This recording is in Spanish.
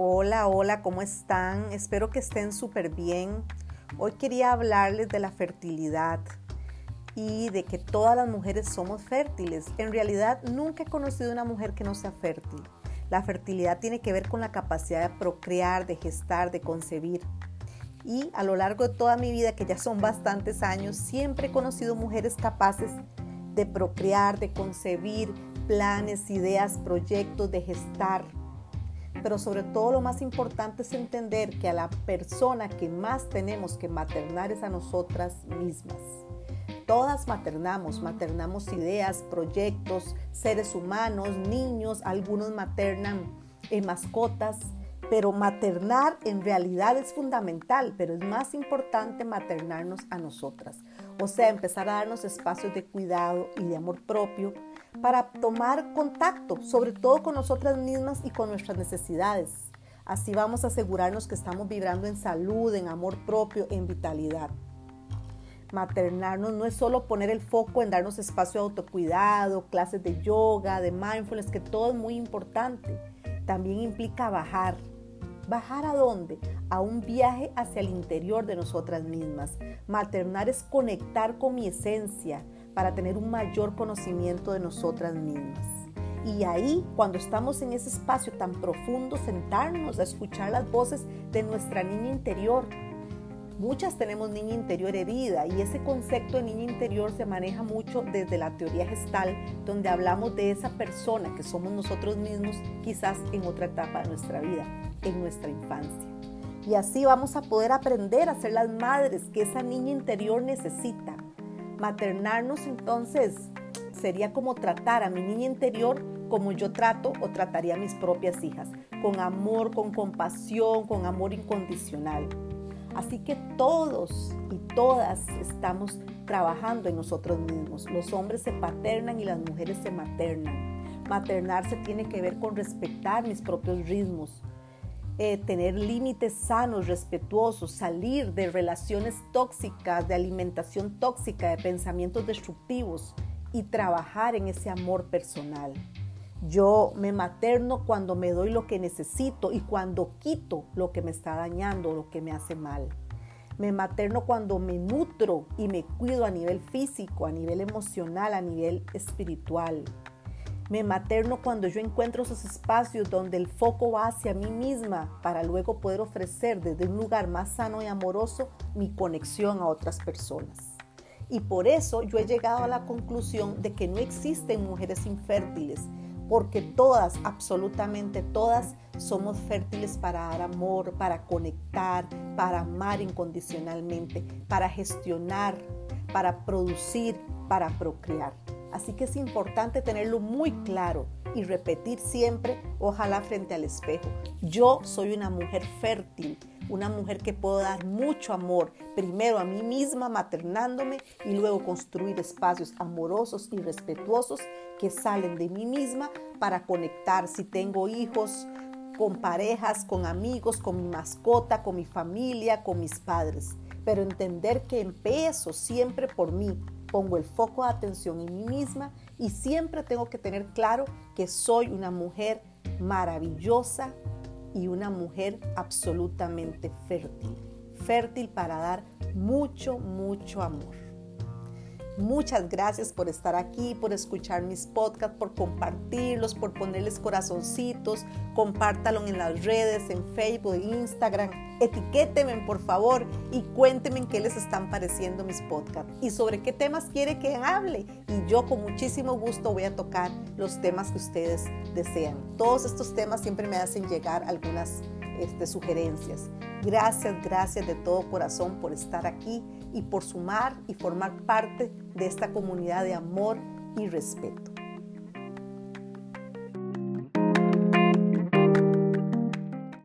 Hola, hola, ¿cómo están? Espero que estén súper bien. Hoy quería hablarles de la fertilidad y de que todas las mujeres somos fértiles. En realidad nunca he conocido una mujer que no sea fértil. La fertilidad tiene que ver con la capacidad de procrear, de gestar, de concebir. Y a lo largo de toda mi vida, que ya son bastantes años, siempre he conocido mujeres capaces de procrear, de concebir planes, ideas, proyectos, de gestar pero sobre todo lo más importante es entender que a la persona que más tenemos que maternar es a nosotras mismas. Todas maternamos, maternamos ideas, proyectos, seres humanos, niños, algunos maternan en mascotas, pero maternar en realidad es fundamental, pero es más importante maternarnos a nosotras. O sea, empezar a darnos espacios de cuidado y de amor propio para tomar contacto, sobre todo con nosotras mismas y con nuestras necesidades. Así vamos a asegurarnos que estamos vibrando en salud, en amor propio, en vitalidad. Maternarnos no es solo poner el foco en darnos espacio de autocuidado, clases de yoga, de mindfulness, que todo es muy importante. También implica bajar, ¿Bajar a dónde? A un viaje hacia el interior de nosotras mismas. Maternar es conectar con mi esencia para tener un mayor conocimiento de nosotras mismas. Y ahí, cuando estamos en ese espacio tan profundo, sentarnos a escuchar las voces de nuestra niña interior. Muchas tenemos niña interior herida y ese concepto de niña interior se maneja mucho desde la teoría gestal, donde hablamos de esa persona que somos nosotros mismos quizás en otra etapa de nuestra vida en nuestra infancia. Y así vamos a poder aprender a ser las madres que esa niña interior necesita. Maternarnos entonces sería como tratar a mi niña interior como yo trato o trataría a mis propias hijas, con amor, con compasión, con amor incondicional. Así que todos y todas estamos trabajando en nosotros mismos. Los hombres se paternan y las mujeres se maternan. Maternarse tiene que ver con respetar mis propios ritmos, eh, tener límites sanos, respetuosos, salir de relaciones tóxicas, de alimentación tóxica, de pensamientos destructivos y trabajar en ese amor personal. Yo me materno cuando me doy lo que necesito y cuando quito lo que me está dañando, lo que me hace mal. Me materno cuando me nutro y me cuido a nivel físico, a nivel emocional, a nivel espiritual. Me materno cuando yo encuentro esos espacios donde el foco va hacia mí misma para luego poder ofrecer desde un lugar más sano y amoroso mi conexión a otras personas. Y por eso yo he llegado a la conclusión de que no existen mujeres infértiles, porque todas, absolutamente todas, somos fértiles para dar amor, para conectar, para amar incondicionalmente, para gestionar, para producir, para procrear. Así que es importante tenerlo muy claro y repetir siempre, ojalá frente al espejo. Yo soy una mujer fértil, una mujer que puedo dar mucho amor, primero a mí misma maternándome y luego construir espacios amorosos y respetuosos que salen de mí misma para conectar si tengo hijos, con parejas, con amigos, con mi mascota, con mi familia, con mis padres. Pero entender que empiezo siempre por mí, pongo el foco de atención en mí misma y siempre tengo que tener claro que soy una mujer maravillosa y una mujer absolutamente fértil. Fértil para dar mucho, mucho amor. Muchas gracias por estar aquí, por escuchar mis podcasts, por compartirlos, por ponerles corazoncitos. Compártalo en las redes, en Facebook, en Instagram. Etiquétenme, por favor, y cuéntenme qué les están pareciendo mis podcasts y sobre qué temas quiere que hable. Y yo con muchísimo gusto voy a tocar los temas que ustedes desean. Todos estos temas siempre me hacen llegar algunas este, sugerencias. Gracias, gracias de todo corazón por estar aquí y por sumar y formar parte de esta comunidad de amor y respeto.